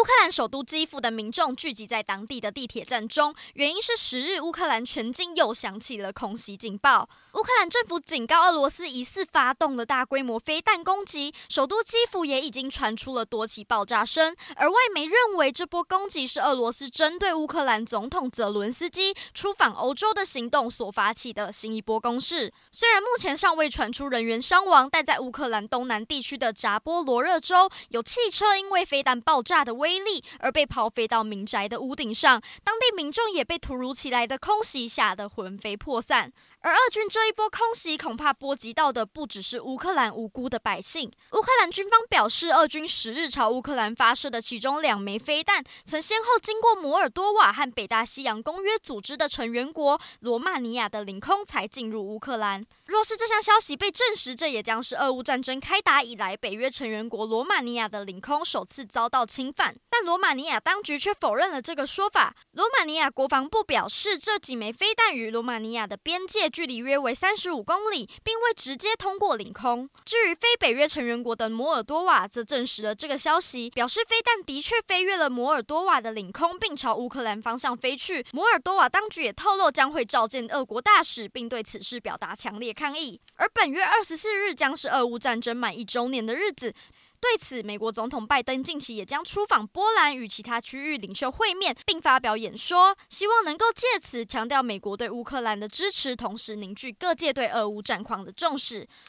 乌克兰首都基辅的民众聚集在当地的地铁站中，原因是十日乌克兰全境又响起了空袭警报。乌克兰政府警告俄罗斯疑似发动了大规模飞弹攻击，首都基辅也已经传出了多起爆炸声。而外媒认为这波攻击是俄罗斯针对乌克兰总统泽伦斯基出访欧洲的行动所发起的新一波攻势。虽然目前尚未传出人员伤亡，但在乌克兰东南地区的扎波罗热州，有汽车因为飞弹爆炸的危威力而被抛飞到民宅的屋顶上，当地民众也被突如其来的空袭吓得魂飞魄散。而俄军这一波空袭恐怕波及到的不只是乌克兰无辜的百姓。乌克兰军方表示，俄军十日朝乌克兰发射的其中两枚飞弹，曾先后经过摩尔多瓦和北大西洋公约组织的成员国罗马尼亚的领空才进入乌克兰。若是这项消息被证实，这也将是俄乌战争开打以来北约成员国罗马尼亚的领空首次遭到侵犯。但罗马尼亚当局却否认了这个说法。罗马尼亚国防部表示，这几枚飞弹与罗马尼亚的边界。距离约为三十五公里，并未直接通过领空。至于非北约成员国的摩尔多瓦，则证实了这个消息，表示飞弹的确飞越了摩尔多瓦的领空，并朝乌克兰方向飞去。摩尔多瓦当局也透露将会召见俄国大使，并对此事表达强烈抗议。而本月二十四日将是俄乌战争满一周年的日子。对此，美国总统拜登近期也将出访波兰，与其他区域领袖会面，并发表演说，希望能够借此强调美国对乌克兰的支持，同时凝聚各界对俄乌战况的重视。